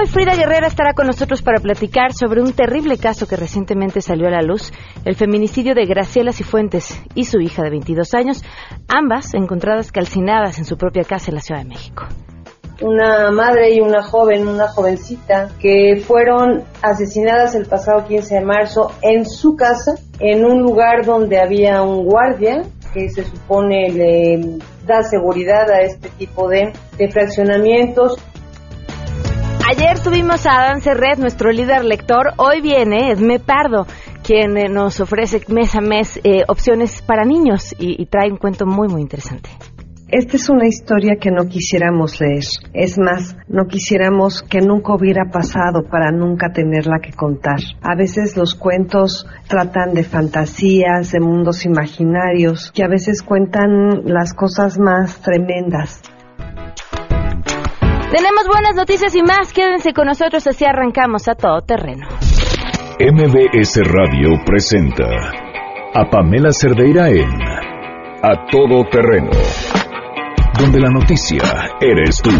Hoy Frida Guerrera estará con nosotros para platicar sobre un terrible caso que recientemente salió a la luz, el feminicidio de Graciela Cifuentes y su hija de 22 años, ambas encontradas calcinadas en su propia casa en la Ciudad de México una madre y una joven, una jovencita, que fueron asesinadas el pasado 15 de marzo en su casa, en un lugar donde había un guardia que se supone le da seguridad a este tipo de, fraccionamientos. Ayer tuvimos a Adán Serret, nuestro líder lector. Hoy viene Edme Pardo, quien eh, nos ofrece mes a mes eh, opciones para niños y, y trae un cuento muy, muy interesante. Esta es una historia que no quisiéramos leer. Es más, no quisiéramos que nunca hubiera pasado para nunca tenerla que contar. A veces los cuentos tratan de fantasías, de mundos imaginarios, que a veces cuentan las cosas más tremendas. Tenemos buenas noticias y más. Quédense con nosotros así arrancamos a todo terreno. MBS Radio presenta a Pamela Cerdeira en A Todo Terreno donde la noticia eres tú.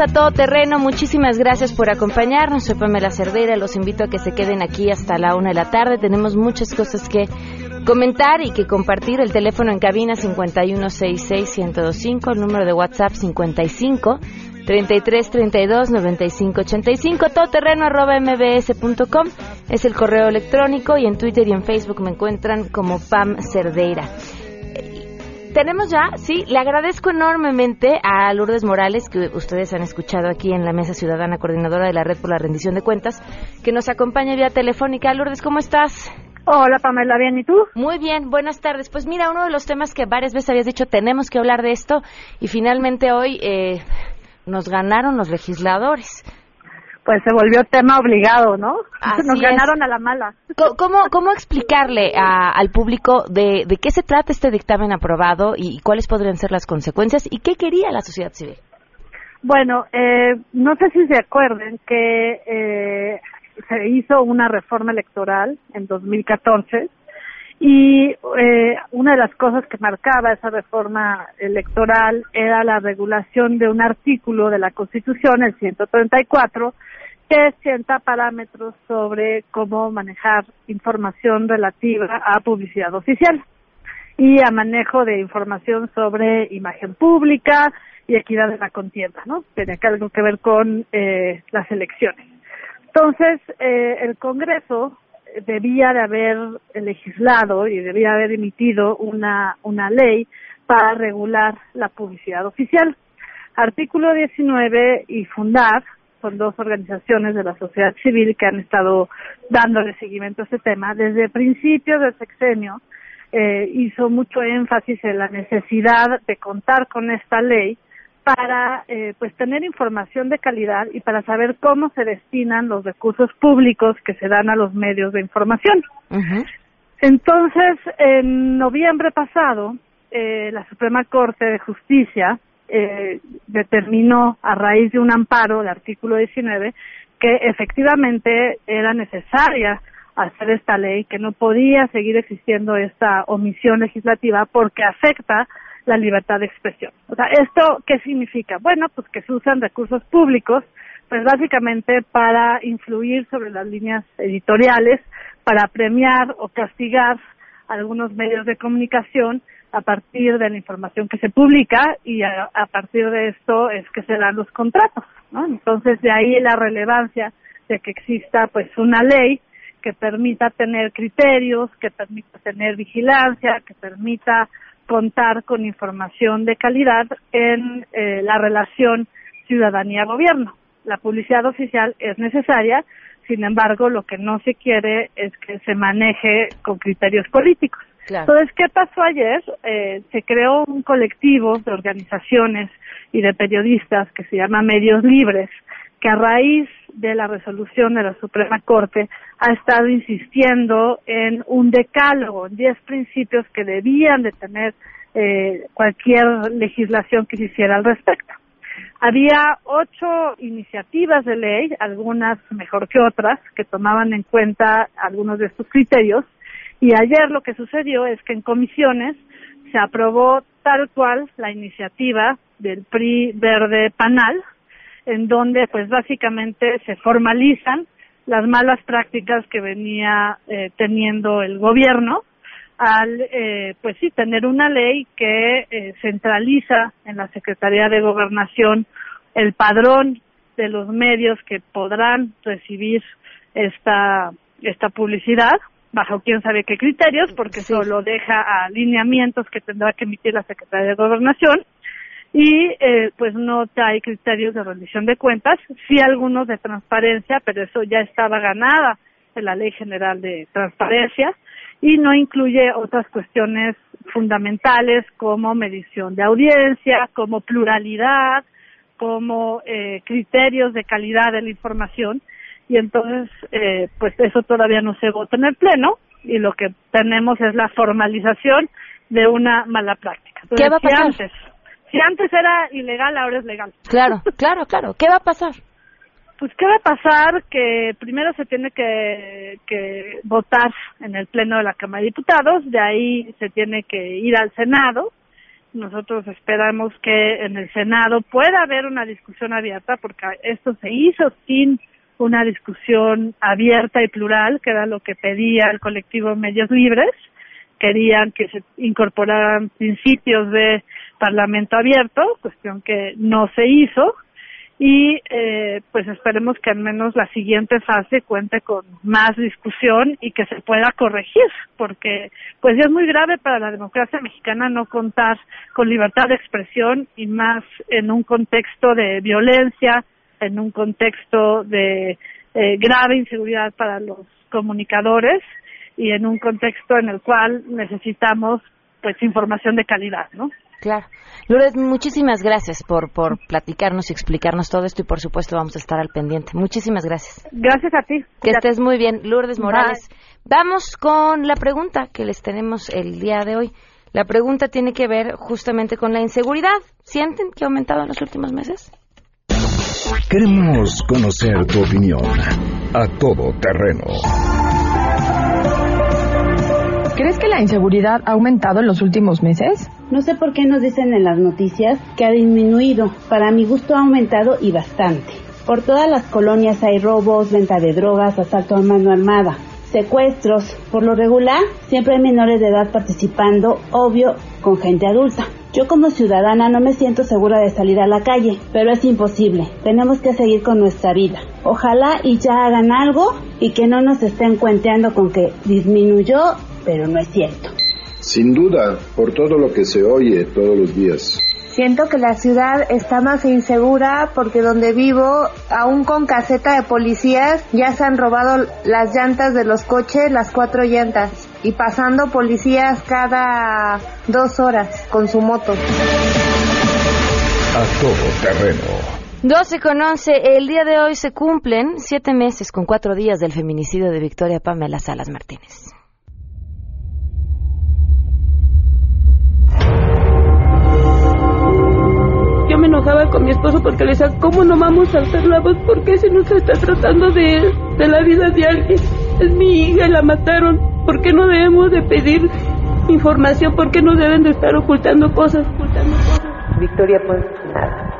A Todo Terreno. Muchísimas gracias por acompañarnos. Soy Pamela Cerdeira. Los invito a que se queden aquí hasta la una de la tarde. Tenemos muchas cosas que comentar y que compartir. El teléfono en cabina 5166125, el número de WhatsApp 55 33 32 95 85, todoterreno arroba mbs.com es el correo electrónico y en Twitter y en Facebook me encuentran como Pam Cerdeira. Tenemos ya, sí, le agradezco enormemente a Lourdes Morales, que ustedes han escuchado aquí en la Mesa Ciudadana, coordinadora de la Red por la Rendición de Cuentas, que nos acompaña vía telefónica. Lourdes, ¿cómo estás? Hola Pamela, ¿bien y tú? Muy bien, buenas tardes. Pues mira, uno de los temas que varias veces habías dicho, tenemos que hablar de esto, y finalmente hoy eh, nos ganaron los legisladores. Pues se volvió tema obligado, ¿no? nos ganaron a la mala. ¿Cómo, cómo explicarle al público de, de qué se trata este dictamen aprobado y cuáles podrían ser las consecuencias y qué quería la sociedad civil? Bueno, eh, no sé si se acuerden que eh, se hizo una reforma electoral en 2014 y eh, una de las cosas que marcaba esa reforma electoral era la regulación de un artículo de la Constitución, el 134, que sienta parámetros sobre cómo manejar información relativa a publicidad oficial y a manejo de información sobre imagen pública y equidad de la contienda, ¿no? Tenía algo que ver con eh, las elecciones. Entonces, eh, el Congreso debía de haber legislado y debía haber emitido una, una ley para regular la publicidad oficial. Artículo 19 y Fundar son dos organizaciones de la sociedad civil que han estado dándole seguimiento a este tema. Desde principios del sexenio eh, hizo mucho énfasis en la necesidad de contar con esta ley para eh, pues tener información de calidad y para saber cómo se destinan los recursos públicos que se dan a los medios de información. Entonces, en noviembre pasado, eh, la Suprema Corte de Justicia eh, determinó a raíz de un amparo del artículo 19 que efectivamente era necesaria hacer esta ley, que no podía seguir existiendo esta omisión legislativa porque afecta la libertad de expresión. O sea, ¿esto qué significa? Bueno, pues que se usan recursos públicos, pues básicamente para influir sobre las líneas editoriales, para premiar o castigar algunos medios de comunicación a partir de la información que se publica y a, partir de esto es que se dan los contratos, ¿no? Entonces de ahí la relevancia de que exista pues una ley que permita tener criterios, que permita tener vigilancia, que permita contar con información de calidad en eh, la relación ciudadanía-gobierno. La publicidad oficial es necesaria, sin embargo, lo que no se quiere es que se maneje con criterios políticos. Entonces, ¿qué pasó ayer? Eh, se creó un colectivo de organizaciones y de periodistas que se llama Medios Libres, que a raíz de la resolución de la Suprema Corte ha estado insistiendo en un decálogo, en 10 principios que debían de tener eh, cualquier legislación que se hiciera al respecto. Había ocho iniciativas de ley, algunas mejor que otras, que tomaban en cuenta algunos de estos criterios. Y ayer lo que sucedió es que en comisiones se aprobó tal cual la iniciativa del PRI Verde Panal, en donde pues básicamente se formalizan las malas prácticas que venía eh, teniendo el gobierno al eh, pues sí tener una ley que eh, centraliza en la Secretaría de Gobernación el padrón de los medios que podrán recibir esta esta publicidad bajo quién sabe qué criterios porque solo deja alineamientos que tendrá que emitir la Secretaría de Gobernación. Y eh, pues no hay criterios de rendición de cuentas, sí algunos de transparencia, pero eso ya estaba ganada en la Ley General de Transparencia. Y no incluye otras cuestiones fundamentales como medición de audiencia, como pluralidad, como eh, criterios de calidad de la información y entonces eh, pues eso todavía no se vota en el pleno y lo que tenemos es la formalización de una mala práctica. ¿Qué va a pasar? Si antes, si antes era ilegal, ahora es legal. Claro, claro, claro. ¿Qué va a pasar? Pues, ¿qué va a pasar? Que primero se tiene que, que votar en el Pleno de la Cámara de Diputados, de ahí se tiene que ir al Senado. Nosotros esperamos que en el Senado pueda haber una discusión abierta, porque esto se hizo sin una discusión abierta y plural, que era lo que pedía el colectivo Medios Libres. Querían que se incorporaran principios de parlamento abierto, cuestión que no se hizo y eh, pues esperemos que al menos la siguiente fase cuente con más discusión y que se pueda corregir porque pues es muy grave para la democracia mexicana no contar con libertad de expresión y más en un contexto de violencia en un contexto de eh, grave inseguridad para los comunicadores y en un contexto en el cual necesitamos pues información de calidad, ¿no? Claro. Lourdes, muchísimas gracias por, por platicarnos y explicarnos todo esto y por supuesto vamos a estar al pendiente. Muchísimas gracias. Gracias a ti. Que estés muy bien. Lourdes Morales. Vamos con la pregunta que les tenemos el día de hoy. La pregunta tiene que ver justamente con la inseguridad. ¿Sienten que ha aumentado en los últimos meses? Queremos conocer tu opinión a todo terreno. ¿Crees que la inseguridad ha aumentado en los últimos meses? No sé por qué nos dicen en las noticias que ha disminuido. Para mi gusto ha aumentado y bastante. Por todas las colonias hay robos, venta de drogas, asalto a mano armada, secuestros. Por lo regular, siempre hay menores de edad participando, obvio, con gente adulta. Yo como ciudadana no me siento segura de salir a la calle, pero es imposible. Tenemos que seguir con nuestra vida. Ojalá y ya hagan algo y que no nos estén cuenteando con que disminuyó pero no es cierto. Sin duda, por todo lo que se oye todos los días. Siento que la ciudad está más insegura porque donde vivo, aún con caseta de policías, ya se han robado las llantas de los coches, las cuatro llantas, y pasando policías cada dos horas con su moto. A todo terreno. 12 con 11. El día de hoy se cumplen siete meses con cuatro días del feminicidio de Victoria Pamela Salas Martínez. Enojaba con mi esposo porque le decía, ¿cómo no vamos a hacer la voz? ¿Por qué se nos está tratando de, de la vida de alguien? Es mi hija y la mataron. ¿Por qué no debemos de pedir información? ¿Por qué no deben de estar ocultando cosas? Ocultando cosas? Victoria, pues nada.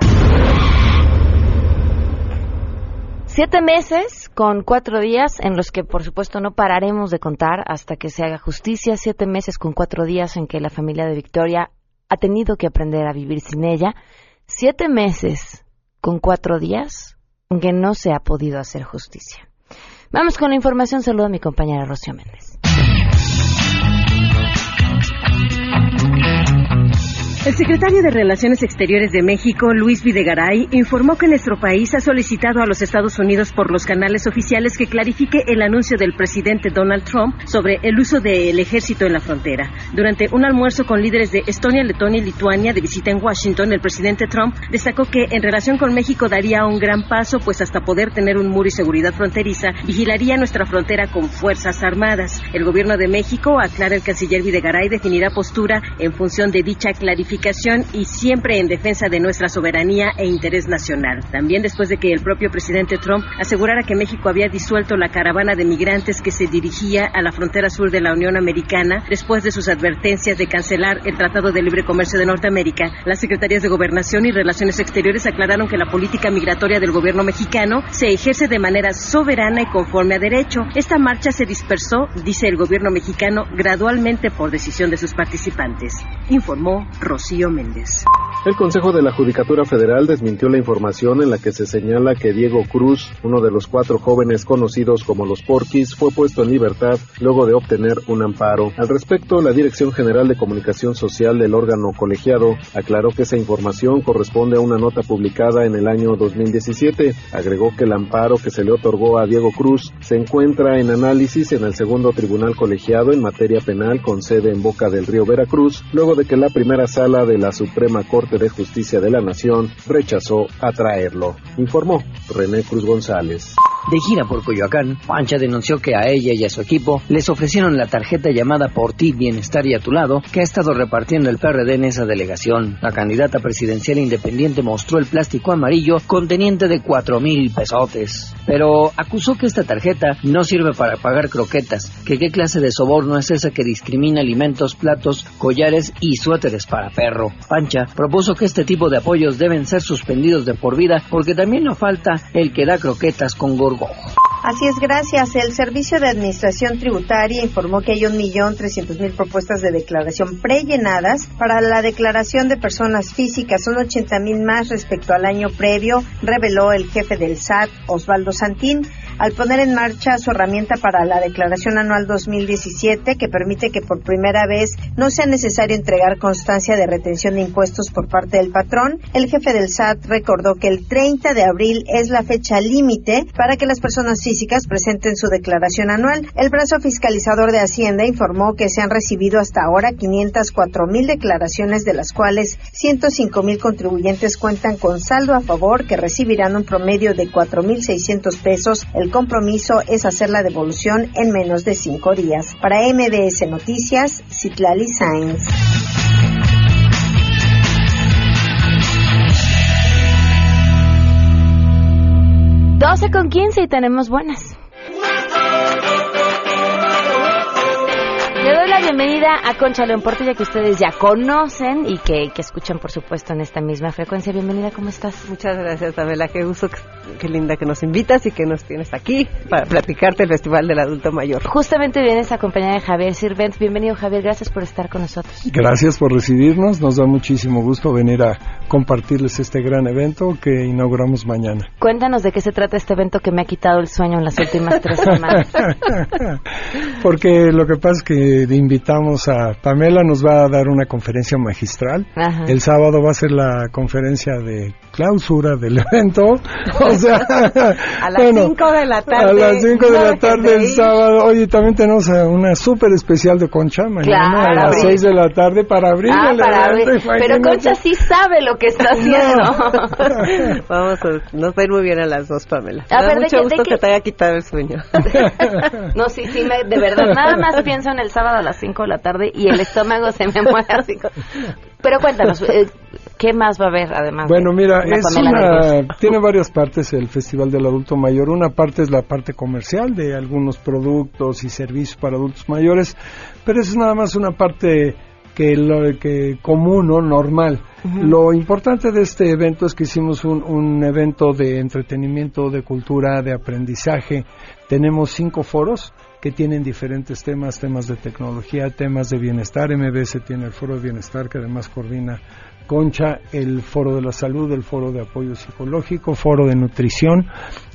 Siete meses con cuatro días en los que, por supuesto, no pararemos de contar hasta que se haga justicia. Siete meses con cuatro días en que la familia de Victoria ha tenido que aprender a vivir sin ella siete meses con cuatro días que no se ha podido hacer justicia. Vamos con la información. Saludo a mi compañera Rocío Méndez. El secretario de Relaciones Exteriores de México, Luis Videgaray, informó que nuestro país ha solicitado a los Estados Unidos por los canales oficiales que clarifique el anuncio del presidente Donald Trump sobre el uso del ejército en la frontera. Durante un almuerzo con líderes de Estonia, Letonia y Lituania de visita en Washington, el presidente Trump destacó que en relación con México daría un gran paso, pues hasta poder tener un muro y seguridad fronteriza, vigilaría nuestra frontera con fuerzas armadas. El gobierno de México, aclara el canciller Videgaray, definirá postura en función de dicha clarificación y siempre en defensa de nuestra soberanía e interés nacional. También después de que el propio presidente Trump asegurara que México había disuelto la caravana de migrantes que se dirigía a la frontera sur de la Unión Americana después de sus advertencias de cancelar el Tratado de Libre Comercio de Norteamérica, las secretarías de Gobernación y Relaciones Exteriores aclararon que la política migratoria del gobierno mexicano se ejerce de manera soberana y conforme a derecho. Esta marcha se dispersó, dice el gobierno mexicano, gradualmente por decisión de sus participantes, informó El Consejo de la Judicatura Federal desmintió la información en la que se señala que Diego Cruz, uno de los cuatro jóvenes conocidos como los Porquis, fue puesto en libertad luego de obtener un amparo. Al respecto, la Dirección General de Comunicación Social del órgano colegiado aclaró que esa información corresponde a una nota publicada en el año 2017. Agregó que el amparo que se le otorgó a Diego Cruz se encuentra en análisis en el segundo tribunal colegiado en materia penal con sede en Boca del Río Veracruz, luego de que la primera sala de la Suprema Corte de Justicia de la Nación rechazó atraerlo, informó René Cruz González. De gira por Coyoacán, Pancha denunció que a ella y a su equipo les ofrecieron la tarjeta llamada Por ti, Bienestar y a tu lado, que ha estado repartiendo el PRD en esa delegación. La candidata presidencial independiente mostró el plástico amarillo conteniente de cuatro mil pesotes, pero acusó que esta tarjeta no sirve para pagar croquetas, que qué clase de soborno es esa que discrimina alimentos, platos, collares y suéteres para perro. Pancha propuso que este tipo de apoyos deben ser suspendidos de por vida porque también no falta el que da croquetas con Así es, gracias. El Servicio de Administración Tributaria informó que hay 1.300.000 propuestas de declaración prellenadas para la declaración de personas físicas. Son 80.000 más respecto al año previo, reveló el jefe del SAT, Osvaldo Santín al poner en marcha su herramienta para la declaración anual 2017 que permite que por primera vez no sea necesario entregar constancia de retención de impuestos por parte del patrón. El jefe del SAT recordó que el 30 de abril es la fecha límite para que las personas físicas presenten su declaración anual. El brazo fiscalizador de Hacienda informó que se han recibido hasta ahora 504 mil declaraciones, de las cuales 105 mil contribuyentes cuentan con saldo a favor que recibirán un promedio de 4.600 pesos. El compromiso es hacer la devolución en menos de cinco días. Para MBS Noticias, Citlali Sainz. Doce con quince y tenemos buenas. Doy la bienvenida a Concha León Portilla, que ustedes ya conocen y que, que, escuchan, por supuesto, en esta misma frecuencia. Bienvenida, ¿cómo estás? Muchas gracias, Pamela. Qué gusto, qué linda que nos invitas y que nos tienes aquí para platicarte el Festival del Adulto Mayor. Justamente vienes acompañada de Javier Sirvent. Bienvenido, Javier. Gracias por estar con nosotros. Gracias por recibirnos. Nos da muchísimo gusto venir a compartirles este gran evento que inauguramos mañana. Cuéntanos de qué se trata este evento que me ha quitado el sueño en las últimas tres semanas. Porque lo que pasa es que invitamos a Pamela, nos va a dar una conferencia magistral. Ajá. El sábado va a ser la conferencia de clausura del evento. O sea, a las 5 bueno, de la tarde. A las 5 de la tarde el sábado. Oye, también tenemos una súper especial de Concha mañana claro, a las 6 de la tarde para abrir ah, el para evento. Abrir. Pero Concha sí sabe lo que está haciendo. No. Vamos a, nos va a ir muy bien a las dos, Pamela. A ver, mucho de gusto que, que, te haya quitado el sueño. no, sí, sí, me, de verdad. Nada más pienso en el sábado a las 5 de la tarde y el estómago se me mueve así. Pero cuéntanos, eh, ¿qué más va a haber además? Bueno, mira, es una, tiene varias partes el Festival del Adulto Mayor. Una parte es la parte comercial de algunos productos y servicios para adultos mayores, pero es nada más una parte que lo que común o normal. Uh -huh. Lo importante de este evento es que hicimos un, un, evento de entretenimiento, de cultura, de aprendizaje. Tenemos cinco foros que tienen diferentes temas, temas de tecnología, temas de bienestar. MBS tiene el foro de bienestar que además coordina Concha, el foro de la salud, el foro de apoyo psicológico, foro de nutrición.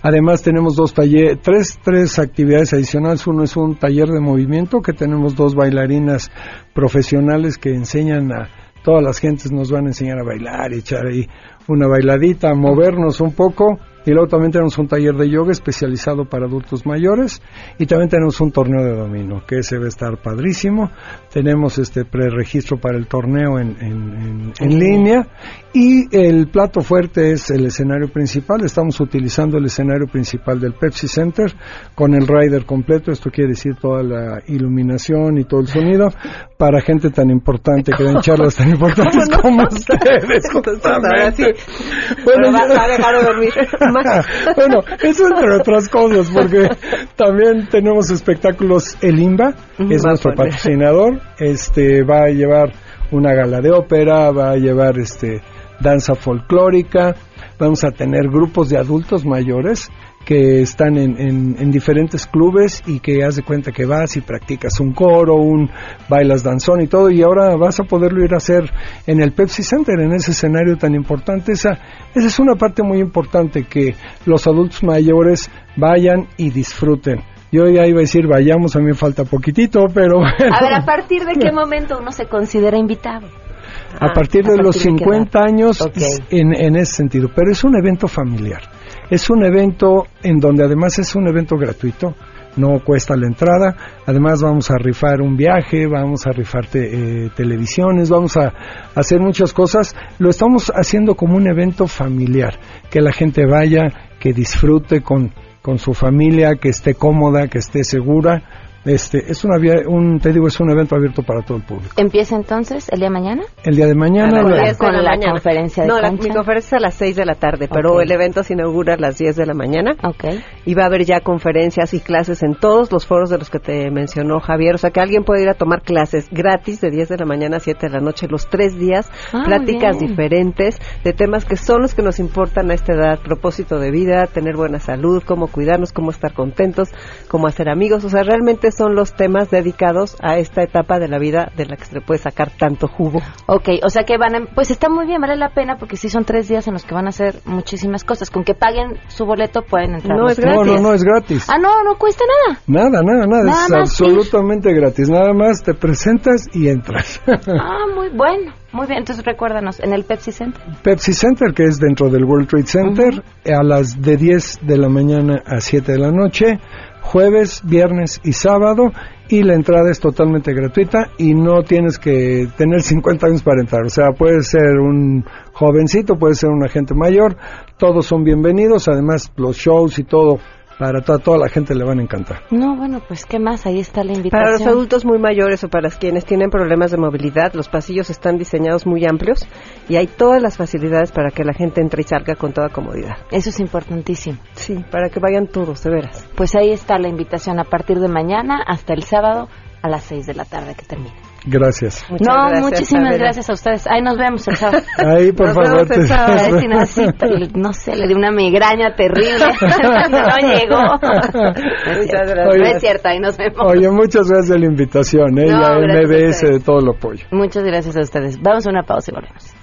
Además tenemos dos talleres, tres, tres actividades adicionales. Uno es un taller de movimiento que tenemos dos bailarinas profesionales que enseñan a todas las gentes nos van a enseñar a bailar, echar ahí una bailadita, a movernos un poco y luego también tenemos un taller de yoga especializado para adultos mayores. Y también tenemos un torneo de dominó que ese va a estar padrísimo. Tenemos este preregistro para el torneo en, en, en línea y el plato fuerte es el escenario principal. Estamos utilizando el escenario principal del Pepsi Center con el rider completo. Esto quiere decir toda la iluminación y todo el sonido para gente tan importante que den charlas tan importantes como ustedes. justamente. Bueno, va, va a dejar de dormir. bueno, eso entre otras cosas, porque también tenemos espectáculos El IMBA, que es Va nuestro patrocinador. Este va a llevar una gala de ópera, va a llevar este danza folclórica, vamos a tener grupos de adultos mayores que están en, en- en diferentes clubes y que haz de cuenta que vas y practicas un coro, un bailas danzón y todo y ahora vas a poderlo ir a hacer en el Pepsi Center, en ese escenario tan importante. Esa, esa es una parte muy importante que los adultos mayores vayan y disfruten. Yo ya iba a decir vayamos, a mí me falta poquitito, pero bueno. A ver, ¿a partir de qué momento uno se considera invitado? A partir de ¿a los partir de qué 50 años en, en ese sentido, pero es un evento familiar. Es un evento en donde además es un evento gratuito, no cuesta la entrada, además vamos a rifar un viaje, vamos a rifar te- eh, televisiones, vamos a hacer muchas cosas. Lo estamos haciendo como un evento familiar, que la gente vaya, que disfrute con, con su familia, que esté cómoda, que esté segura. Este, es una, un, te digo, es un evento abierto para todo el público. ¿Empieza entonces el día de mañana? El día de mañana, A la- las con la conferencia de No, la, mi conferencia es a las 6 de la tarde, pero el evento se inaugura a las 10 de la mañana. Ok. Y va a haber ya conferencias y clases en todos los foros de los que te mencionó Javier. O sea, que alguien puede ir a tomar clases gratis de 10 de la mañana a 7 de la noche, los tres días, Ah, pláticas bien. diferentes de temas que son los que nos importan a esta edad. Propósito de vida, tener buena salud, cómo cuidarnos, cómo estar contentos, cómo hacer amigos. O sea, realmente son los temas dedicados a esta etapa de la vida de la que se le puede sacar tanto jugo. Ok, o sea que van a, pues está muy bien, vale la pena porque sí son tres días en los que van a hacer muchísimas cosas. Con que paguen su boleto pueden entrar. No, los es tres No, no, no, es gratis. Ah, no, no cuesta nada. Nada, nada, nada, Nada es más absolutamente gratis. Nada más te presentas y entras. Ah, muy bueno, muy bien. Entonces recuérdanos, en el Pepsi Center. Pepsi Center, que es dentro del World Trade Center, a las de 10 de la mañana a 7 de la noche, jueves, viernes y sábado, y la entrada es totalmente gratuita y no tienes que tener 50 años para entrar. O sea, puedes ser un jovencito, puedes ser un agente mayor, todos son bienvenidos, además los shows y todo, para toda, toda la gente le van a encantar. No, bueno, pues qué más, ahí está la invitación. Para los adultos muy mayores o para quienes tienen problemas de movilidad, los pasillos están diseñados muy amplios y hay todas las facilidades para que la gente entre y salga con toda comodidad. Eso es importantísimo. Sí, para que vayan todos, de veras. Pues ahí está la invitación a partir de mañana hasta el sábado a las 6 de la tarde que termine. Gracias. Muchas no, gracias, muchísimas Adela. gracias a ustedes. Ahí nos vemos el sábado. Ahí, por Nos favor. vemos el te- sábado. A ver si necesita, no sé, le di una migraña terrible. no llegó. No es Muchas gracias. no es cierto, ahí nos vemos. Oye, muchas gracias de la invitación, ¿eh? No, y a MBS de todo el apoyo. Muchas gracias a ustedes. Vamos a una pausa y volvemos.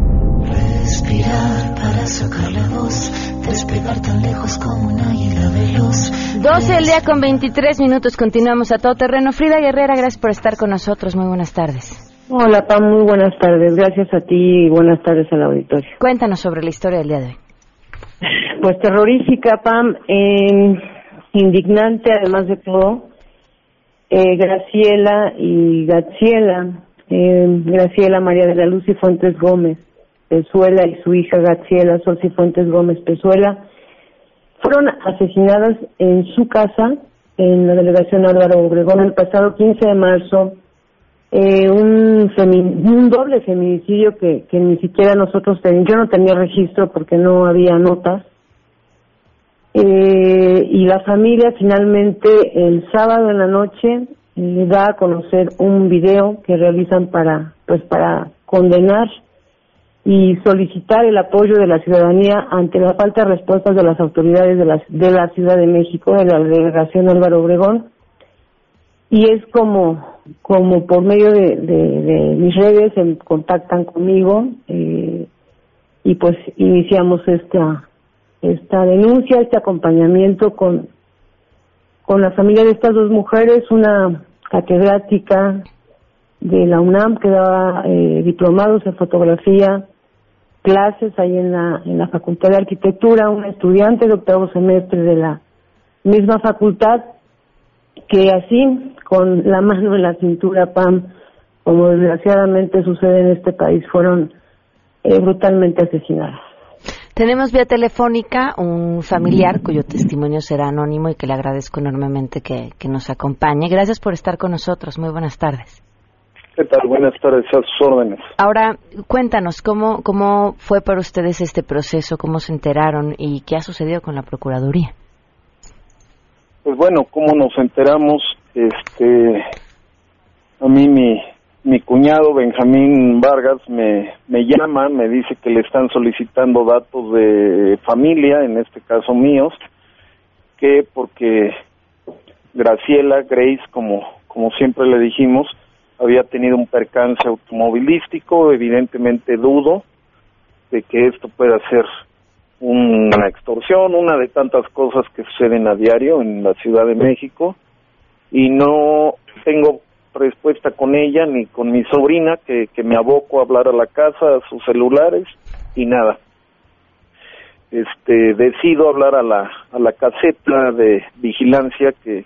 Respirar para sacar la voz, despegar tan lejos como un águila veloz. 12 del día con 23 minutos. Continuamos a todo terreno. Frida Guerrera, gracias por estar con nosotros. Muy buenas tardes. Hola, Pam, muy buenas tardes. Gracias a ti y buenas tardes al auditorio. Cuéntanos sobre la historia del día de hoy. Pues terrorífica, Pam, eh, indignante además de todo. Eh, Graciela y Gaciela, eh, Graciela María de la Luz y Fuentes Gómez Pezuela y su hija Gaciela Sol Fuentes Gómez Pezuela fueron asesinadas en su casa en la delegación Álvaro Obregón el pasado 15 de marzo. Eh, un, un doble feminicidio que, ni siquiera nosotros teníamos, yo no tenía registro porque no había notas. Eh, y la familia finalmente el sábado en la noche eh, da a conocer un video que realizan para pues para condenar y solicitar el apoyo de la ciudadanía ante la falta de respuestas de las autoridades de la, de la Ciudad de México, de la delegación Álvaro Obregón. Y es como, como por medio de, mis redes se contactan conmigo eh, y pues iniciamos esta, esta denuncia, este acompañamiento con, con la familia de estas dos mujeres, una catedrática de la UNAM que daba eh, diplomados en fotografía, clases ahí en la, en la Facultad de Arquitectura, un estudiante de octavo semestre de la misma facultad, que así, con la mano en la cintura, Pam, como desgraciadamente sucede en este país, fueron eh, brutalmente asesinadas. Tenemos vía telefónica un familiar cuyo testimonio será anónimo y que le agradezco enormemente que, que nos acompañe. Gracias por estar con nosotros. Muy buenas tardes. ¿Qué tal? Buenas tardes, a sus órdenes. Ahora, cuéntanos, ¿cómo, ¿cómo fue para ustedes este proceso? ¿Cómo se enteraron y qué ha sucedido con la Procuraduría? Pues bueno, ¿cómo nos enteramos? Este, a mí mi, mi cuñado Benjamín Vargas me, me llama, me dice que le están solicitando datos de familia, en este caso míos, que porque Graciela, Grace, como, como siempre le dijimos, había tenido un percance automovilístico, evidentemente dudo de que esto pueda ser una extorsión, una de tantas cosas que suceden a diario en la Ciudad de México y no tengo respuesta con ella ni con mi sobrina que, que me aboco a hablar a la casa, a sus celulares y nada. Este, decido hablar a la, a la caseta de vigilancia que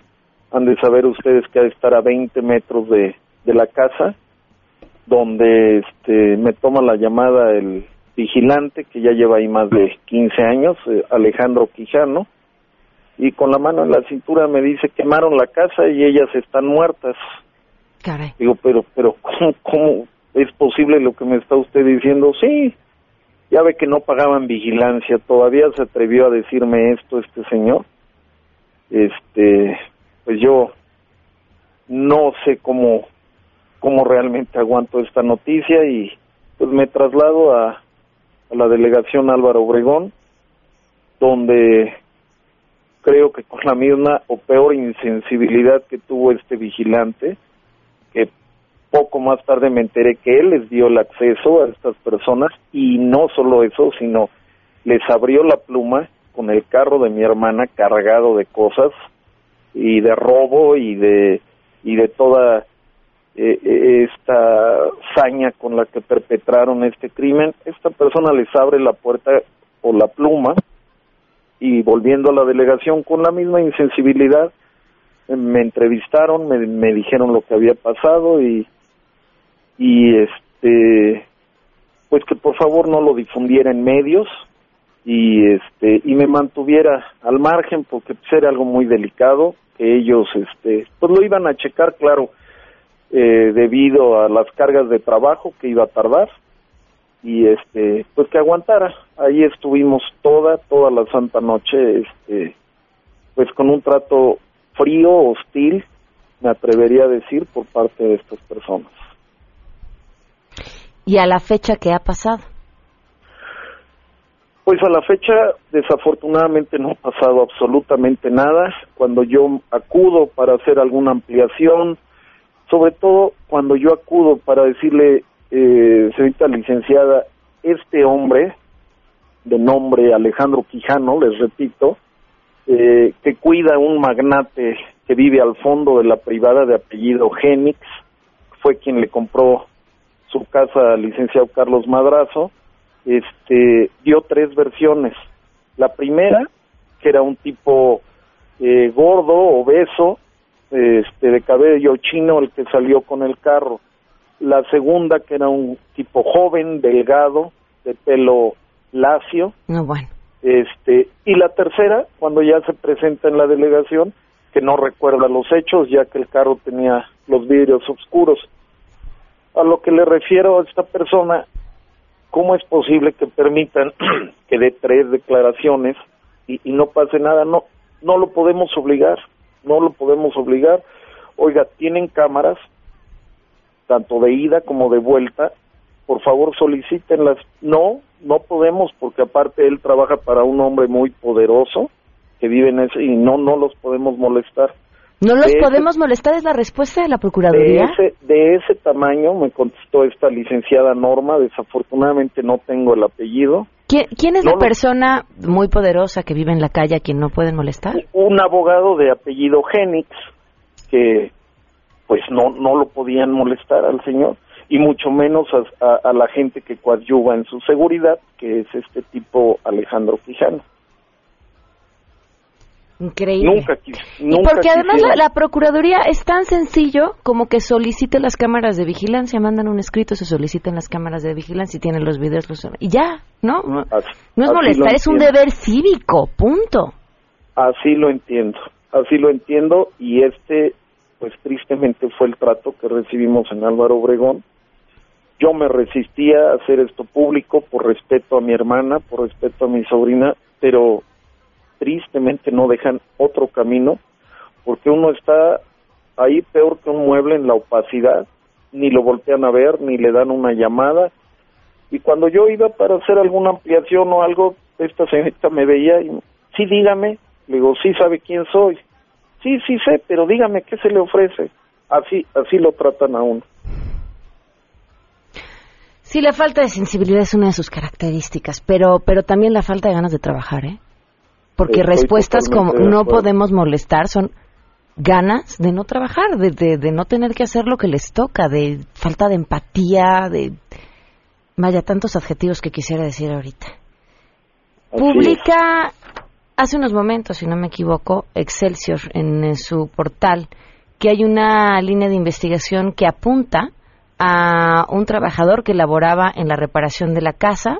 han de saber ustedes que ha de estar a 20 metros de, de la casa donde este me toma la llamada el vigilante que ya lleva ahí más de 15 años, eh, Alejandro Quijano, y con la mano en la cintura me dice quemaron la casa y ellas están muertas. Digo, pero, pero ¿cómo, ¿cómo es posible lo que me está usted diciendo? Sí, ya ve que no pagaban vigilancia, todavía se atrevió a decirme esto este señor. Este, pues yo no sé cómo cómo realmente aguanto esta noticia y pues me traslado a, a la delegación Álvaro Obregón, donde creo que con la misma o peor insensibilidad que tuvo este vigilante, que poco más tarde me enteré que él les dio el acceso a estas personas y no solo eso, sino les abrió la pluma con el carro de mi hermana cargado de cosas y de robo y de y de toda eh, eh, esta saña con la que perpetraron este crimen, esta persona les abre la puerta o la pluma y volviendo a la delegación con la misma insensibilidad, me entrevistaron, me, me dijeron lo que había pasado y, y este, pues que por favor no lo difundiera en medios y este y me mantuviera al margen porque pues, era algo muy delicado que ellos este pues lo iban a checar claro eh, debido a las cargas de trabajo que iba a tardar y este pues que aguantara. Ahí estuvimos toda toda la santa noche este pues con un trato frío hostil me atrevería a decir por parte de estas personas. Y a la fecha que ha pasado pues a la fecha desafortunadamente no ha pasado absolutamente nada. Cuando yo acudo para hacer alguna ampliación sobre todo cuando yo acudo para decirle, eh, señorita licenciada, este hombre, de nombre Alejandro Quijano, les repito, eh, que cuida un magnate que vive al fondo de la privada de apellido Genix, fue quien le compró su casa al licenciado Carlos Madrazo, este, dio tres versiones. La primera, que era un tipo eh, gordo, obeso, este, de cabello chino el que salió con el carro. La segunda, que era un tipo joven, delgado, de pelo lacio. No, bueno. Este, y la tercera, cuando ya se presenta en la delegación, que no recuerda los hechos, ya que el carro tenía los vidrios oscuros. A lo que le refiero a esta persona, ¿cómo es posible que permitan que dé tres declaraciones y, y no pase nada? No, no lo podemos obligar no lo podemos obligar. Oiga, tienen cámaras, tanto de ida como de vuelta, por favor solicítenlas. No, no podemos porque aparte él trabaja para un hombre muy poderoso que vive en ese y no, no los podemos molestar. ¿No los De ese- podemos molestar? ¿Es la respuesta de la De Procuraduría? ese, de ese tamaño me contestó esta licenciada Norma, desafortunadamente no tengo el apellido, ¿Quién, quién es No la persona muy poderosa que vive en la calle a quien no pueden molestar? un abogado de apellido Genix que pues no no lo podían molestar al señor y mucho menos a, a- a la gente que coadyuva en su seguridad que es este tipo Alejandro Quijano Increíble. nunca nunca porque además la, Procuraduría es tan sencillo como que solicite las cámaras de vigilancia, mandan un escrito, se solicitan las cámaras de vigilancia y tienen los videos, los- y ya, ¿no? No, Así- no es molestar, es un deber cívico, punto. Así lo entiendo, así lo entiendo y este, pues tristemente fue el trato que recibimos en Álvaro Obregón. Yo me resistía a hacer esto público por respeto a mi hermana, por respeto a mi sobrina, pero tristemente no dejan otro camino porque uno está ahí peor que un mueble en la opacidad, ni lo voltean a ver, ni le dan una llamada. Y cuando yo iba para hacer alguna ampliación o algo, esta señorita me veía y, sí, dígame. Le digo, sí, sabe quién soy. Sí, sí sé, pero dígame qué se le ofrece. Así, así lo tratan a uno. Sí, la falta de sensibilidad es una de sus características, pero, pero también la falta de ganas de trabajar, ¿eh? Porque Estoy respuestas como no podemos molestar son ganas de no trabajar, de, de, de no tener que hacer lo que les toca, de falta de empatía, de... Vaya, tantos adjetivos que quisiera decir ahorita. Así Publica hace unos momentos, si no me equivoco, Excelsior en, su portal que hay una línea de investigación que apunta a un trabajador que laboraba en la reparación de la casa,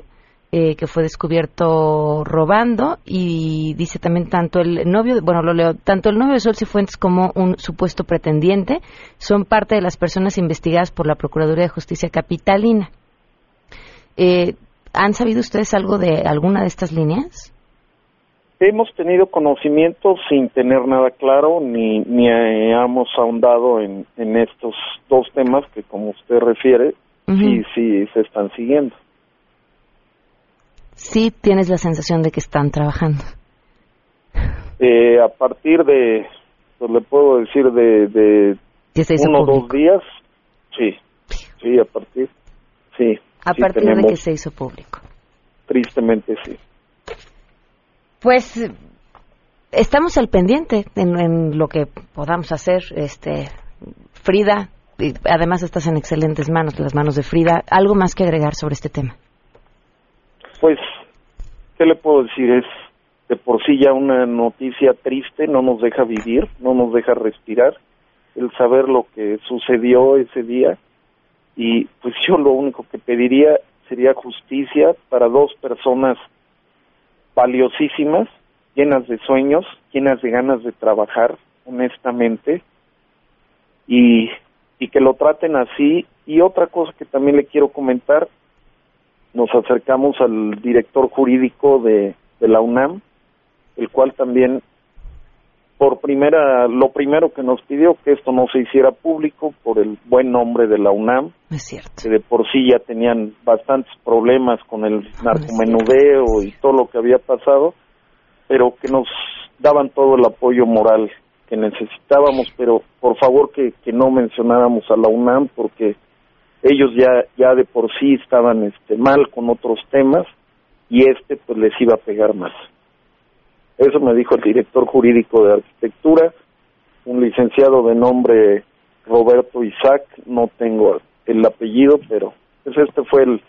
eh, que fue descubierto robando y dice también tanto el novio, bueno, lo leo, tanto el novio de Sol Cifuentes como un supuesto pretendiente son parte de las personas investigadas por la Procuraduría de Justicia Capitalina. Eh, ¿Han sabido ustedes algo de alguna de estas líneas? Hemos tenido conocimiento sin tener nada claro, ni, ni hemos ahondado en, en estos dos temas que, como usted refiere, sí, sí se están siguiendo. Sí tienes la sensación de que están trabajando. Eh, a partir de, pues le puedo decir, de, uno o dos días, sí, sí, a partir, sí. A sí partir de que se hizo público. Tristemente, sí. Pues estamos al pendiente en, en lo que podamos hacer. Este, Frida, y además estás en excelentes manos, las manos de Frida. ¿Algo más que agregar sobre este tema? Pues, ¿qué le puedo decir? Es de por sí ya una noticia triste, no nos deja vivir, no nos deja respirar, el saber lo que sucedió ese día. Y pues yo lo único que pediría sería justicia para dos personas valiosísimas, llenas de sueños, llenas de ganas de trabajar, honestamente, y, y que lo traten así. Y otra cosa que también le quiero comentar, nos acercamos al director jurídico de, de la UNAM, el cual también por primera, lo primero que nos pidió que esto no se hiciera público por el buen nombre de la UNAM, Es cierto. que de por sí ya tenían bastantes problemas con el narcomenudeo y todo lo que había pasado, pero que nos daban todo el apoyo moral que necesitábamos, pero por favor que, que no mencionáramos a la UNAM porque ellos ya ya de por sí estaban este mal con otros temas y este pues les iba a pegar más. Eso me dijo el director jurídico de arquitectura, un licenciado de nombre Roberto Isaac, no tengo el apellido, pero pues este fue el,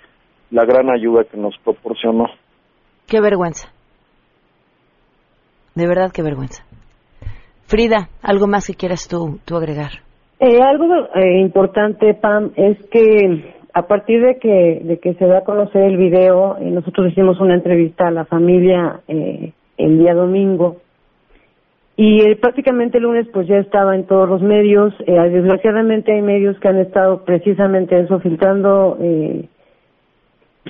la gran ayuda que nos proporcionó. Qué vergüenza. De verdad, qué vergüenza. Frida, ¿algo más que quieras tú, tú agregar? Eh, algo eh, importante, Pam, es que a partir de que, de que se da a conocer el video, eh, nosotros hicimos una entrevista a la familia eh, el día domingo y eh, prácticamente el lunes pues ya estaba en todos los medios. Eh, desgraciadamente hay medios que han estado precisamente eso, filtrando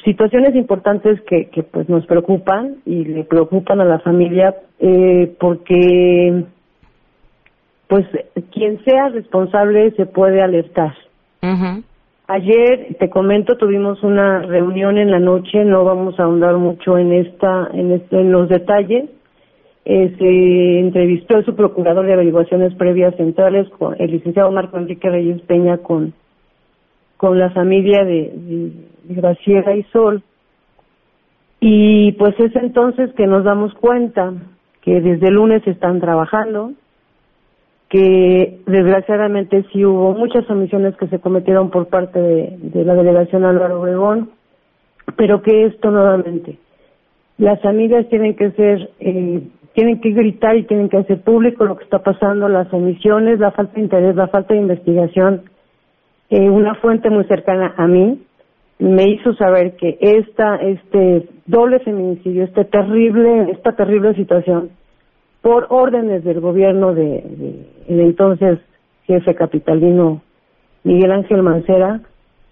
situaciones importantes que, que pues nos preocupan y le preocupan a la familia porque pues quien sea responsable se puede alertar. Ayer, te comento, tuvimos una reunión en la noche, no vamos a ahondar mucho en esta, en, este- en los detalles. Eh, se entrevistó su procurador de averiguaciones previas centrales, con el licenciado Marco Enrique Reyes Peña, con, con la familia de, de, de Graciela y Sol. Y pues es entonces que nos damos cuenta que desde el lunes están trabajando, que desgraciadamente sí hubo muchas omisiones que se cometieron por parte de, la delegación Álvaro Obregón, pero que esto nuevamente, las familias tienen que ser, eh, tienen que gritar y tienen que hacer público lo que está pasando, las omisiones, la falta de interés, la falta de investigación. Eh, una fuente muy cercana a mí me hizo saber que esta, este doble feminicidio, este terrible, esta terrible situación, por órdenes del gobierno de el entonces jefe capitalino Miguel Ángel Mancera,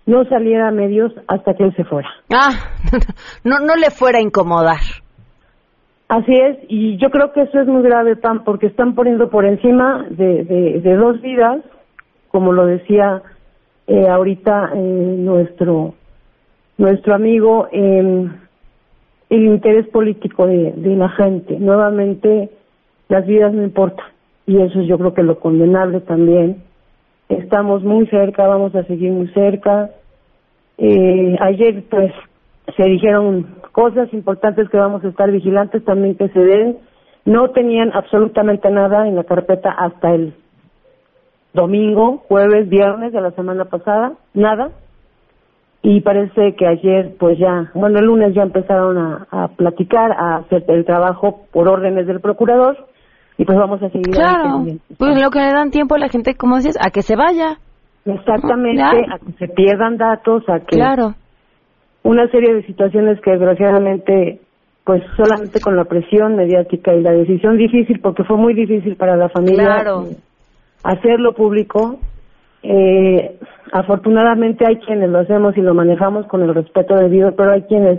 no saliera a medios hasta que él se fuera. Ah, no, no le fuera a incomodar. Así es, y yo creo que eso es muy grave, Pam, porque están poniendo por encima de, de, de dos vidas, como lo decía eh, ahorita eh, nuestro nuestro amigo, eh, el interés político de, de la gente. Nuevamente, las vidas no importan, y eso yo creo que lo condenable también. Estamos muy cerca, vamos a seguir muy cerca. Eh, ayer, pues, se dijeron cosas importantes que vamos a estar vigilantes también que se den. No tenían absolutamente nada en la carpeta hasta el domingo, jueves, viernes de la semana pasada, nada. Y parece que ayer, pues ya, bueno, el lunes ya empezaron a platicar, a hacer el trabajo por órdenes del procurador y pues vamos a seguir. Claro, pues lo que le dan tiempo a la gente, como dices, a que se vaya. Exactamente, Ya. a que se pierdan datos, a que Claro. una serie de situaciones que desgraciadamente pues solamente con la presión mediática y la decisión difícil porque fue muy difícil para la familia Claro. eh, hacerlo público eh, afortunadamente hay quienes lo hacemos y lo manejamos con el respeto debido pero hay quienes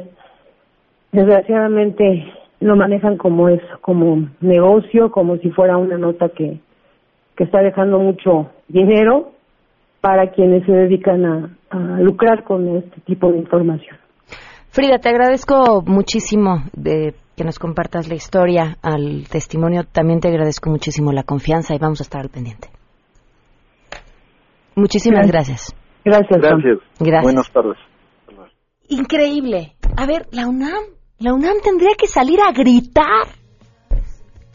desgraciadamente lo manejan como eso como negocio como si fuera una nota que que está dejando mucho dinero para quienes se dedican a, a lucrar con este tipo de información Frida, te agradezco muchísimo de que nos compartas la historia, al testimonio. También te agradezco muchísimo la confianza y vamos a estar al pendiente. Muchísimas gracias. Gracias. Gracias. Gracias. Buenas tardes. Increíble. A ver, la UNAM, la UNAM tendría que salir a gritar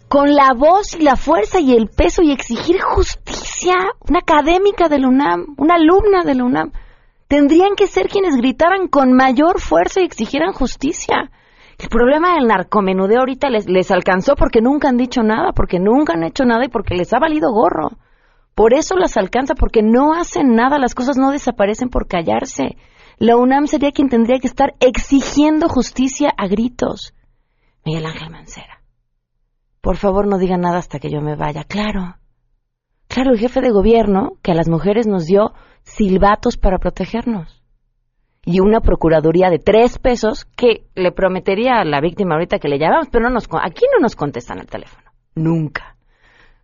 con la voz y la fuerza y el peso y exigir justicia. Una académica de la UNAM, una alumna de la UNAM, tendrían que ser quienes gritaran con mayor fuerza y exigieran justicia. El problema del narcomenudeo ahorita les, les alcanzó porque nunca han dicho nada, porque nunca han hecho nada y porque les ha valido gorro. Por eso las alcanza, porque no hacen nada, las cosas no desaparecen por callarse. La UNAM sería quien tendría que estar exigiendo justicia a gritos. Miguel Ángel Mancera. Por favor, no diga nada hasta que yo me vaya. Claro. Claro, el jefe de gobierno que a las mujeres nos dio silbatos para protegernos. Y una procuraduría de tres pesos que le prometería a la víctima ahorita que le llamamos, pero no nos, aquí no nos contestan el teléfono. Nunca.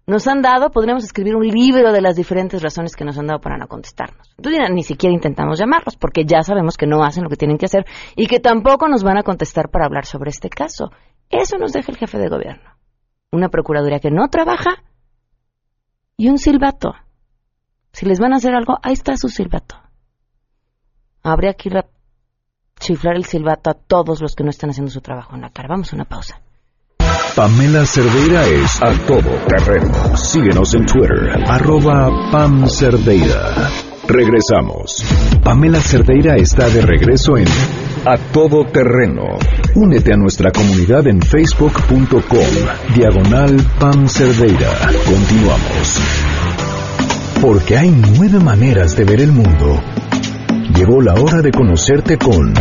Nos han dado, podríamos escribir un libro de las diferentes razones que nos han dado para no contestarnos. Entonces ni siquiera intentamos llamarlos porque ya sabemos que no hacen lo que tienen que hacer y que tampoco nos van a contestar para hablar sobre este caso. Eso nos deja el jefe de gobierno. Una procuraduría que no trabaja y un silbato. Si les van a hacer algo, ahí está su silbato. Habría que chiflar el silbato a todos los que no están haciendo su trabajo en la cara. Vamos a una pausa. Pamela Cerdeira es a todo terreno. Síguenos en Twitter, arroba Pam Cerdeira. Regresamos. Pamela Cerdeira está de regreso en A Todo Terreno. Únete a nuestra comunidad en facebook.com, diagonal Pam Cerdeira. Continuamos. Porque hay nueve maneras de ver el mundo. Llegó la hora de conocerte con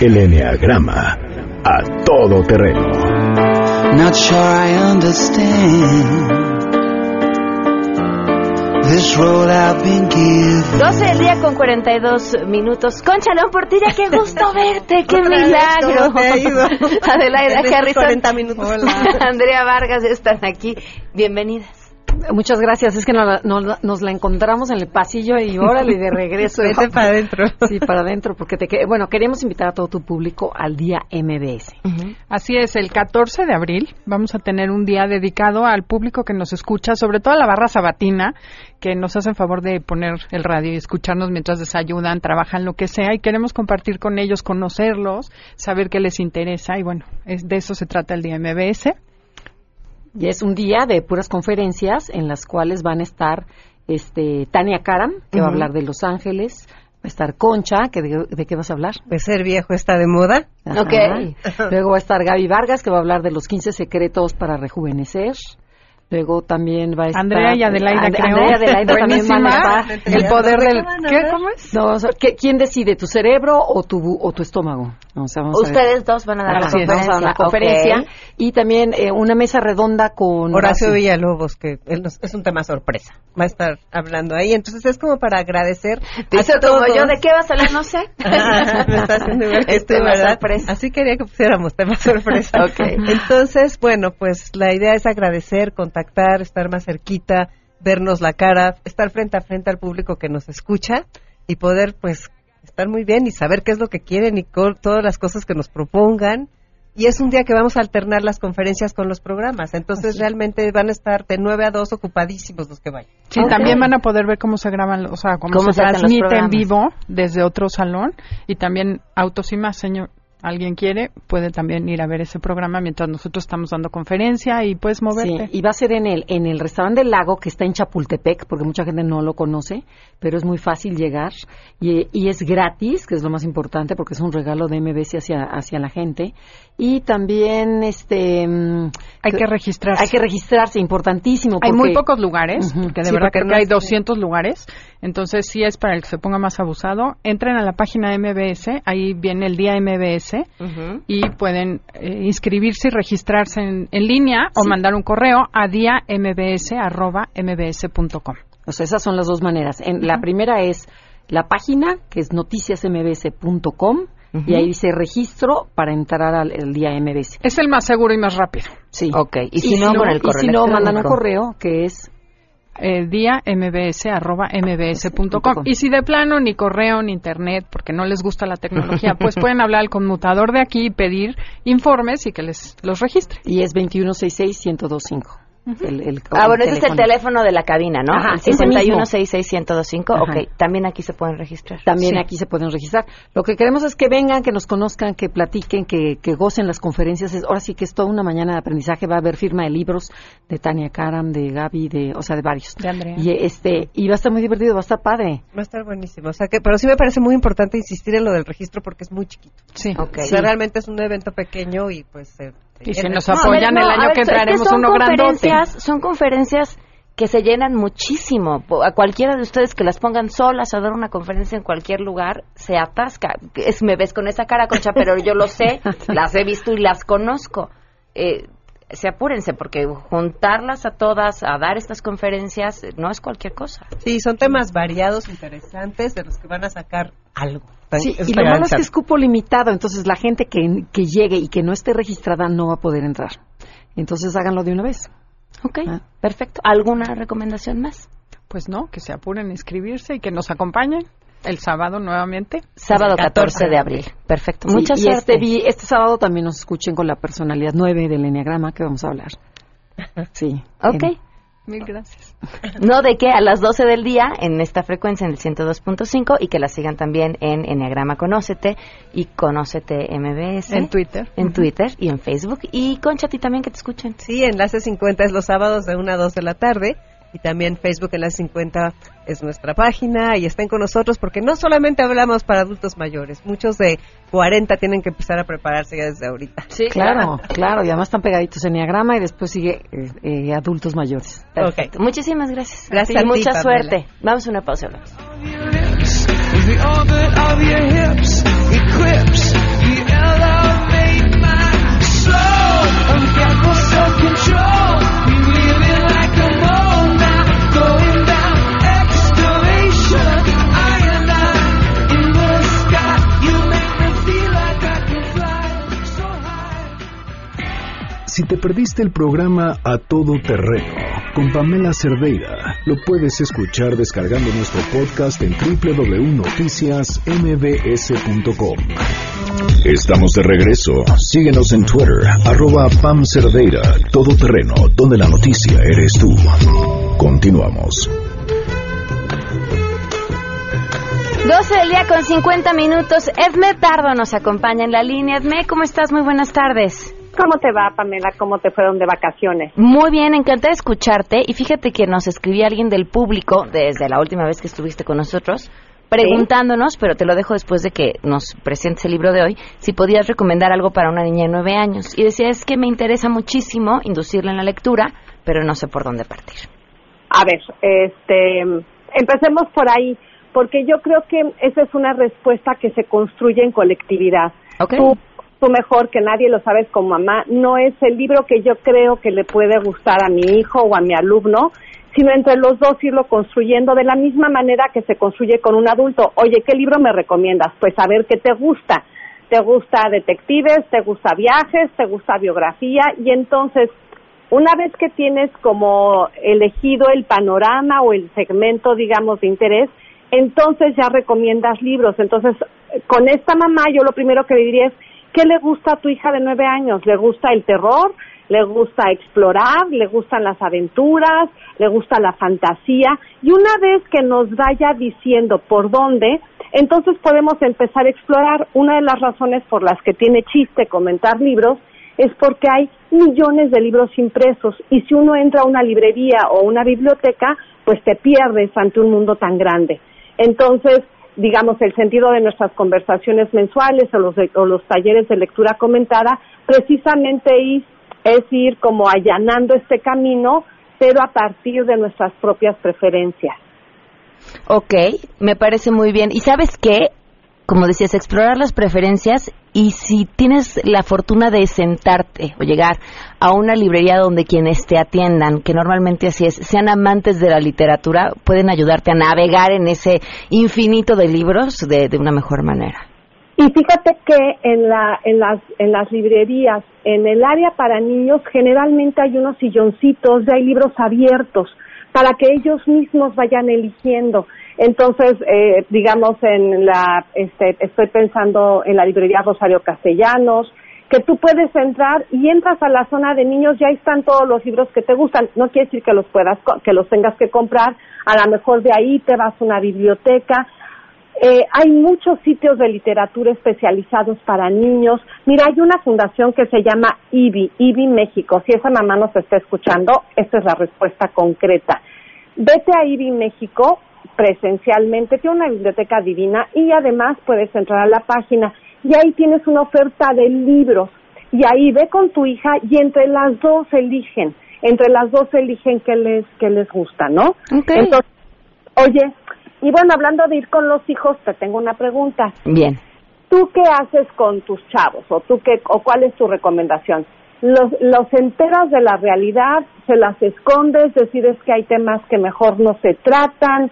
el Enneagrama. A todo terreno. Not sure I understand this road I've been given. 12 del día con 42 minutos. Concha León Portilla, qué gusto verte, qué Otra vez, milagro. ¿cómo te ha ido? Adelaida Harrison. 40 minutos. Andrea Vargas están aquí. Bienvenidas. Muchas gracias. Es que no, la- no la- nos la encontramos en el pasillo y órale de regreso. Vete para adentro. Sí, para adentro, porque te que- bueno, queremos invitar a todo tu público al día MBS. Así es, el 14 de abril vamos a tener un día dedicado al público que nos escucha, sobre todo a la barra sabatina, que nos hacen favor de poner el radio y escucharnos mientras desayunan, trabajan, lo que sea, y queremos compartir con ellos, conocerlos, saber qué les interesa, y bueno, es, de eso se trata el día MBS. Y es un día de puras conferencias en las cuales van a estar este Tania Karam, que va a hablar de Los Ángeles, va a estar Concha, que de, ¿de qué vas a hablar? De ser viejo está de moda. Ajá. Luego va a estar Gaby Vargas, que va a hablar de los 15 secretos para rejuvenecer. Luego también va a estar... Andrea y Adelaida, And- creo. Andrea y Adelaida también van a estar. El poder del- ¿Qué? ¿Cómo es? No, vamos a- ¿qué- ¿Quién decide, tu cerebro o tu, o tu estómago? O sea, vamos a ver. Ustedes dos van a dar la Así es, conferencia. Vamos a dar la conferencia. Y también eh, una mesa redonda con... Horacio Horacio. Villalobos, que él nos- es un tema sorpresa. Va a estar hablando ahí. Entonces es como para agradecer. Dice como yo, ¿de qué vas a hablar? No sé. Ah, me está haciendo sorpresa. Así quería que pusiéramos tema sorpresa. Entonces, bueno, pues la idea es agradecer, contactar, estar más cerquita, vernos la cara, estar frente a frente al público que nos escucha y poder, pues, estar muy bien y saber qué es lo que quieren y con todas las cosas que nos propongan. Y es un día que vamos a alternar las conferencias con los programas. Entonces, realmente van a estar de 9 a 2 ocupadísimos los que vayan. Sí, también van a poder ver cómo se graban, o sea, cómo, Cómo se se transmite en vivo desde otro salón y también autos y más, señor. Alguien quiere, puede también ir a ver ese programa mientras nosotros estamos dando conferencia y puedes moverte. Sí, y va a ser en el, en el restaurante del lago que está en Chapultepec, porque mucha gente no lo conoce, pero es muy fácil llegar y, y es gratis, que es lo más importante, porque es un regalo de MBC hacia, hacia la gente. Y también, este... mm, Hay que registrarse. Hay que registrarse, importantísimo. Hay porque- muy pocos lugares, porque de Sí, verdad porque creo no que hay es- 200 lugares. Entonces, sí es para el que se ponga más abusado. Entren a la página de MBS, ahí viene el día MBS y pueden eh, inscribirse y registrarse en, en línea o mandar un correo a diambs.mbs.com. O sea, esas son las dos maneras. En, La primera es la página, que es noticiasmbs.com, y ahí dice registro para entrar al el día MBS. Es el más seguro y más rápido. Sí. Ok, y si no, con el correo Y si no, mandan un correo que es eh, día mbs.mbs.com. Y si de plano ni correo ni internet, porque no les gusta la tecnología, pues pueden hablar al conmutador de aquí y pedir informes y que les los registre. Y es 2166-1025. El, el- Ah, el bueno, ese es el teléfono. de la cabina, ¿no? Ajá, el ese mismo. 5166125. Ajá. Ok, también aquí se pueden registrar. También Sí. aquí se pueden registrar. Lo que queremos es que vengan, que nos conozcan, que platiquen, que, que gocen las conferencias. Es- ahora sí que es toda una mañana de aprendizaje. Va a haber firma de libros de Tania Karam, de Gaby, de, o sea, de varios. De Andrea. Y, este, y va a estar muy divertido, va a estar padre. Va a estar buenísimo. O sea que, pero sí me parece muy importante insistir en lo del registro porque es muy chiquito. Sí. O sea, realmente es un evento pequeño y pues... eh, Y si nos No, a ver, apoyan no, el año ver, que es que uno grandote. conferencias, Son conferencias que se llenan muchísimo. A cualquiera de ustedes que las pongan solas a dar una conferencia en cualquier lugar, se atasca. Es, me ves con esa cara, Concha, pero yo lo sé, las he visto y las conozco. Eh, se apúrense, porque juntarlas a todas a dar estas conferencias eh, no es cualquier cosa. Sí, son temas variados, interesantes, de los que van a sacar algo. Sí, Es y lo malo es que es cupo limitado, entonces la gente que, que llegue y que no esté registrada no va a poder entrar. Entonces háganlo de una vez. Ok, perfecto. ¿Alguna recomendación más? Pues no, que se apuren a inscribirse y que nos acompañen el sábado nuevamente. Sábado 14 de abril. Perfecto. Sí, Mucha y suerte. Este, este sábado también nos escuchen con la personalidad 9 del Enneagrama que vamos a hablar. Sí. Ok. En- Mil gracias. No de que a las 12 del día en esta frecuencia en el 102.5 y que la sigan también en Enneagrama Conócete y Conócete MBS. En Twitter. En Twitter y en Facebook. Y Concha, a ti también que te escuchen. Sí, Enlace 50 es los sábados de 1 a 2 de la tarde. Y también Facebook Enlace 50 es nuestra página y estén con nosotros porque no solamente hablamos para adultos mayores, muchos de 40 tienen que empezar a prepararse ya desde ahorita. Sí, claro, claro, y además están pegaditos en Enneagrama y después sigue eh, eh, adultos mayores. Perfecto. Muchísimas gracias. Gracias Y a ti, mucha Pamela. suerte. Vamos a una pausa. hablamos. Si te perdiste el programa A Todo Terreno con Pamela Cerdeira, lo puedes escuchar descargando nuestro podcast en www.noticiasmbs.com. Estamos de regreso. Síguenos en Twitter, arroba Pam Cerdeira, Todo Terreno, donde la noticia eres tú. Continuamos. 12 del día con 50 minutos. Edme Pardo nos acompaña en la línea. Edme, ¿cómo estás? Muy buenas tardes. ¿Cómo te va, Pamela? ¿Cómo te fueron de vacaciones? Muy bien, encantada de escucharte. Y fíjate que nos escribía alguien del público desde la última vez que estuviste con nosotros, preguntándonos, pero te lo dejo después de que nos presentes el libro de hoy, si podías recomendar algo para una niña de nueve años. Y decía, es que me interesa muchísimo inducirla en la lectura, pero no sé por dónde partir. A ver, este, empecemos por ahí, porque yo creo que esa es una respuesta que se construye en colectividad. Tú, tú mejor que nadie lo sabes como mamá, no es el libro que yo creo que le puede gustar a mi hijo o a mi alumno, sino entre los dos irlo construyendo de la misma manera que se construye con un adulto. Oye, ¿qué libro me recomiendas? Pues a ver qué te gusta. ¿Te gusta detectives? ¿Te gusta viajes? ¿Te gusta biografía? Y entonces, una vez que tienes como elegido el panorama o el segmento, digamos, de interés, entonces ya recomiendas libros. Entonces, con esta mamá yo lo primero que le diría es, ¿qué le gusta a tu hija de nueve años? ¿Le gusta el terror? ¿Le gusta explorar? ¿Le gustan las aventuras? ¿Le gusta la fantasía? Y una vez que nos vaya diciendo por dónde, entonces podemos empezar a explorar. Una de las razones por las que tiene chiste comentar libros es porque hay millones de libros impresos y si uno entra a una librería o una biblioteca, pues te pierdes ante un mundo tan grande. Entonces, digamos, el sentido de nuestras conversaciones mensuales o los, o los talleres de lectura comentada, precisamente es, es ir como allanando este camino, pero a partir de nuestras propias preferencias. Ok, me parece muy bien. ¿Y sabes qué? Como decías, explorar las preferencias y si tienes la fortuna de sentarte o llegar a una librería donde quienes te atiendan, que normalmente así es, sean amantes de la literatura, pueden ayudarte a navegar en ese infinito de libros de, de una mejor manera. Y fíjate que en, la, en, las, en las librerías, en el área para niños, generalmente hay unos silloncitos, ya hay libros abiertos para que ellos mismos vayan eligiendo. Entonces, eh, digamos, en la, este, estoy pensando en la librería Rosario Castellanos, que tú puedes entrar y entras a la zona de niños, ya están todos los libros que te gustan. No quiere decir que los puedas, que los tengas que comprar. A lo mejor de ahí te vas a una biblioteca. Eh, hay muchos sitios de literatura especializados para niños. Mira, hay una fundación que se llama IBI, IBI México. Si esa mamá nos está escuchando, esta es la respuesta concreta. Vete a IBI México presencialmente, tiene una biblioteca divina y además puedes entrar a la página y ahí tienes una oferta de libros y ahí ve con tu hija y entre las dos eligen, entre las dos eligen qué les, qué les gusta, ¿no? Entonces, oye, y bueno, hablando de ir con los hijos, te tengo una pregunta. Bien. ¿Tú qué haces con tus chavos o tú qué o cuál es tu recomendación? Los, los enteras de la realidad, se las escondes, decides que hay temas que mejor no se tratan.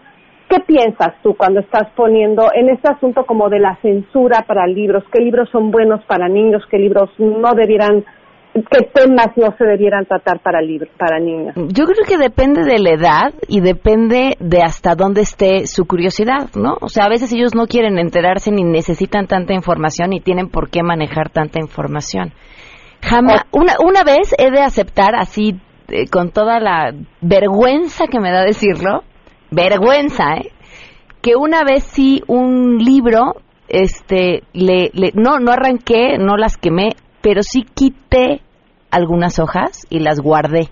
¿Qué piensas tú cuando estás poniendo en este asunto como de la censura para libros? ¿Qué libros son buenos para niños? ¿Qué libros no debieran qué temas no se debieran tratar para libros para niños. Yo creo que depende de la edad y depende de hasta dónde esté su curiosidad, ¿no? O sea, a veces ellos no quieren enterarse ni necesitan tanta información y tienen por qué manejar tanta información. Jamás, una, una vez he de aceptar así eh, con toda la vergüenza que me da decirlo, vergüenza, ¿eh? Que una vez sí un libro, este, le, le no, no arranqué, no las quemé, pero sí quité algunas hojas y las guardé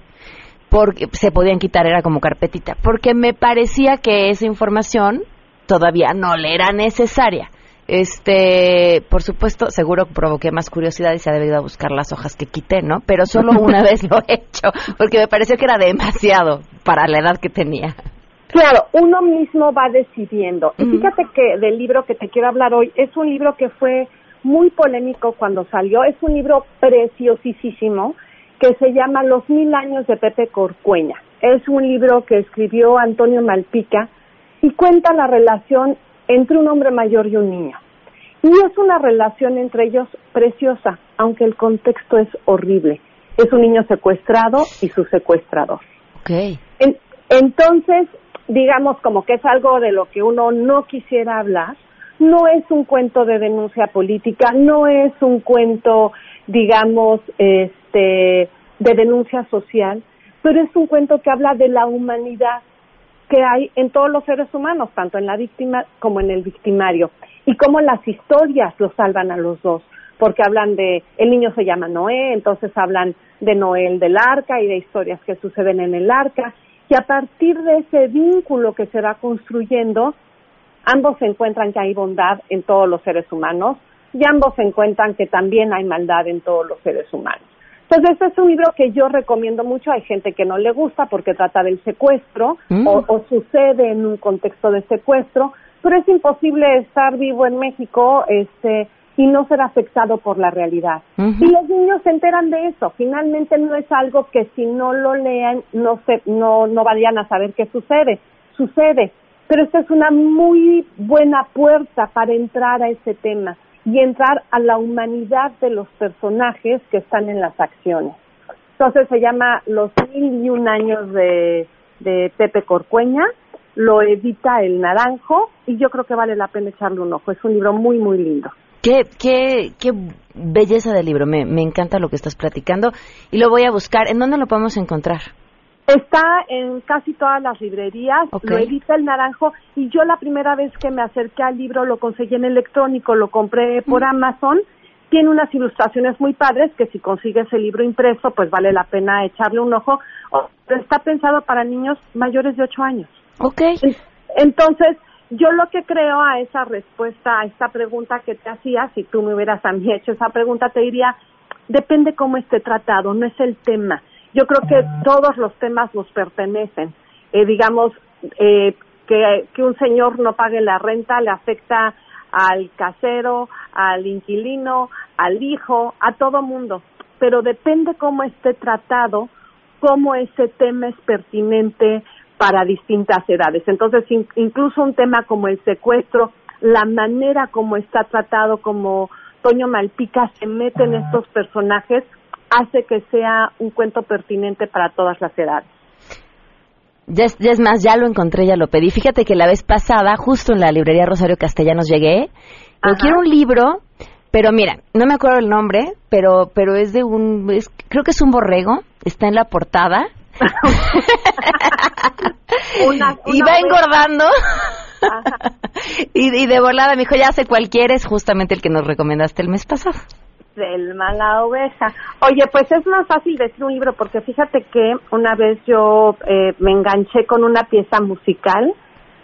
porque se podían quitar, era como carpetita, porque me parecía que esa información todavía no le era necesaria. Este, por supuesto, seguro provoqué más curiosidad y se ha debido a buscar las hojas que quité, ¿no? Pero solo una vez lo he hecho, porque me pareció que era demasiado para la edad que tenía. Claro, uno mismo va decidiendo. Y fíjate que del libro que te quiero hablar hoy es un libro que fue muy polémico cuando salió. Es un libro preciosísimo que se llama Los mil años de Pepe Corcueña. Es un libro que escribió Antonio Malpica y cuenta la relación entre un hombre mayor y un niño. Y es una relación entre ellos preciosa, aunque el contexto es horrible. es un niño secuestrado y su secuestrador. Okay. entonces, digamos como que es algo de lo que uno no quisiera hablar, no es un cuento de denuncia política, no es un cuento, digamos, este, de denuncia social, pero es un cuento que habla de la humanidad que hay en todos los seres humanos, tanto en la víctima como en el victimario, y cómo las historias los salvan a los dos porque hablan de, el niño se llama Noé, entonces hablan de Noel del arca y de historias que suceden en el arca, y a partir de ese vínculo que se va construyendo, ambos se encuentran que hay bondad en todos los seres humanos y ambos se encuentran que también hay maldad en todos los seres humanos. Entonces, este es un libro que yo recomiendo mucho. Hay gente que no le gusta porque trata del secuestro mm. o, o, sucede en un contexto de secuestro, pero es imposible estar vivo en México este, y no ser afectado por la realidad. Y los niños se enteran de eso. Finalmente no es algo que si no lo lean no se, no no vayan a saber qué sucede. Sucede, pero esta es una muy buena puerta para entrar a ese tema y entrar a la humanidad de los personajes que están en las acciones. Entonces se llama Los mil y un años de, de Pepe Corcueña, lo edita El Naranjo y yo creo que vale la pena echarle un ojo. Es un libro muy, muy lindo. Qué, qué, qué belleza de libro, me, me encanta lo que estás platicando y lo voy a buscar. ¿En dónde lo podemos encontrar? Está en casi todas las librerías, lo edita el Naranjo y yo la primera vez que me acerqué al libro lo conseguí en electrónico, lo compré por mm. Amazon. Tiene unas ilustraciones muy padres que si consigues el libro impreso pues vale la pena echarle un ojo. Está pensado para niños mayores de 8 años. Ok. Entonces, yo lo que creo a esa respuesta, a esta pregunta que te hacía, si tú me hubieras a mí hecho esa pregunta, te diría, depende cómo esté tratado, no es el tema. Yo creo que todos los temas nos pertenecen. Eh, digamos, eh, que, que un señor no pague la renta le afecta al casero, al inquilino, al hijo, a todo mundo. Pero depende cómo esté tratado, cómo ese tema es pertinente para distintas edades. Entonces, incluso un tema como el secuestro, la manera como está tratado, como Toño Malpica se mete en estos personajes, hace que sea un cuento pertinente para todas las edades. Ya es, más, ya lo encontré, ya lo pedí. Fíjate que la vez pasada, justo en la librería Rosario Castellanos llegué, pero quiero un libro, pero mira, no me acuerdo el nombre, pero pero es de un, creo que es un borrego, está en la portada y va engordando. y, de volada me dijo, ya sé cualquiera, es justamente el que nos recomendaste el mes pasado. Del mala oveja. Oye, pues es más fácil decir un libro porque fíjate que una vez yo eh, me enganché con una pieza musical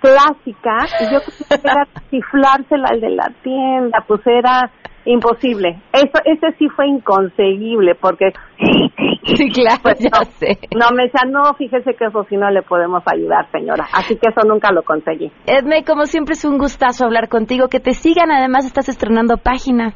clásica y yo quería chiflársela al de la tienda, pues era imposible. Eso, ese sí fue inconseguible porque sí, claro, pues no, sé. No me decía, no, fíjese que eso sí no le podemos ayudar, señora. Así que eso nunca lo conseguí. Edme, como siempre es un gustazo hablar contigo. Que te sigan, además estás estrenando página.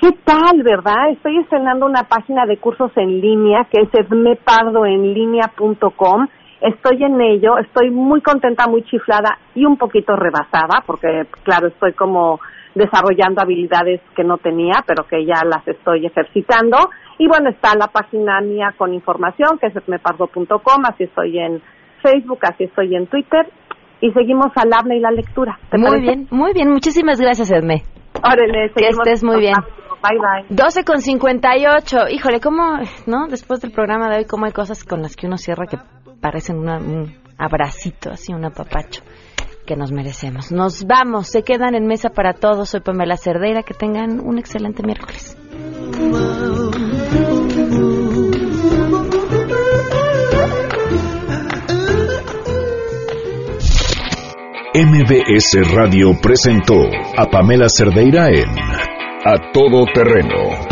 ¿Qué tal, verdad? Estoy estrenando una página de cursos en línea que es edmepardoenlinea.com. Estoy en ello, estoy muy contenta, muy chiflada y un poquito rebasada porque, claro, estoy como desarrollando habilidades que no tenía, pero que ya las estoy ejercitando. Y bueno, está la página mía con información, que es esmepardo.com, así estoy en Facebook, así estoy en Twitter. Y seguimos al habla y la lectura. muy bien, muy bien. Muchísimas gracias, Edme. Órale, que estés muy bien. Bye, bye. 12 con 58. Híjole, ¿cómo, no? Después del programa de hoy, ¿cómo hay cosas con las que uno cierra que parecen un abracito, así, un apapacho? Nos merecemos. Nos vamos, se quedan en mesa para todos. Soy Pamela Cerdeira, que tengan un excelente miércoles. MBS Radio presentó a Pamela Cerdeira en A Todo Terreno.